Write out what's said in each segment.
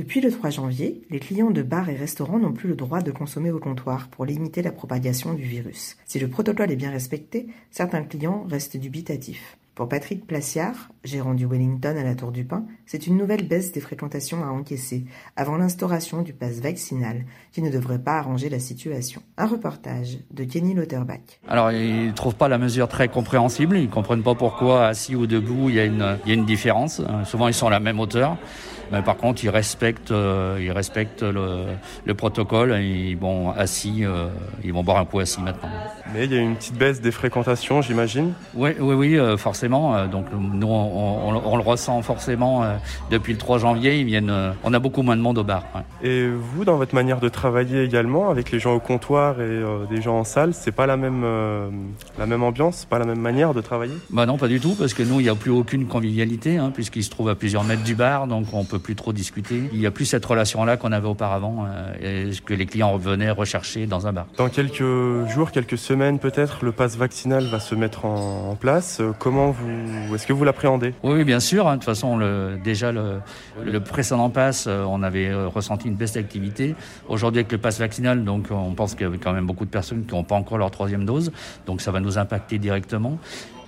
Depuis le 3 janvier, les clients de bars et restaurants n'ont plus le droit de consommer au comptoir pour limiter la propagation du virus. Si le protocole est bien respecté, certains clients restent dubitatifs. Pour Patrick Placiard, gérant du Wellington à la Tour du Pin, c'est une nouvelle baisse des fréquentations à encaisser avant l'instauration du pass vaccinal qui ne devrait pas arranger la situation. Un reportage de Kenny Lauterbach. Alors, ils ne trouvent pas la mesure très compréhensible, ils ne comprennent pas pourquoi assis ou debout, il y a une, il y a une différence. Souvent, ils sont à la même hauteur. Mais par contre, ils respectent, euh, ils respectent le, le, protocole. Ils vont assis, euh, ils vont boire un coup assis maintenant. Mais il y a une petite baisse des fréquentations, j'imagine. Oui, oui, oui, euh, forcément. Donc nous, on, on, on, le ressent forcément depuis le 3 janvier. Ils viennent, on a beaucoup moins de monde au bar. Ouais. Et vous, dans votre manière de travailler également, avec les gens au comptoir et des gens en salle, c'est pas la même, la même ambiance, pas la même manière de travailler? Bah non, pas du tout, parce que nous, il n'y a plus aucune convivialité, hein, puisqu'il se trouve à plusieurs mètres du bar, donc on peut plus trop discuter. Il n'y a plus cette relation-là qu'on avait auparavant, euh, et que les clients venaient rechercher dans un bar. Dans quelques jours, quelques semaines peut-être, le pass vaccinal va se mettre en, en place. Comment est-ce que vous l'appréhendez? Oui, bien sûr. Hein. De toute façon, déjà le, précédent pass, euh, on avait euh, ressenti une baisse d'activité. Aujourd'hui, avec le pass vaccinal, donc on pense qu'il y a quand même beaucoup de personnes qui n'ont pas encore leur troisième dose, donc ça va nous impacter directement.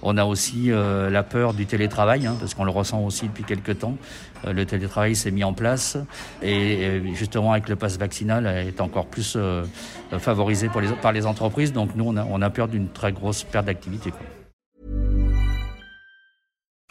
On a aussi euh, la peur du télétravail, hein, parce qu'on le ressent aussi depuis quelques temps. Le télétravail s'est mis en place et, justement avec le pass vaccinal est encore plus favorisé par les entreprises. Donc nous, on a peur d'une très grosse perte d'activité.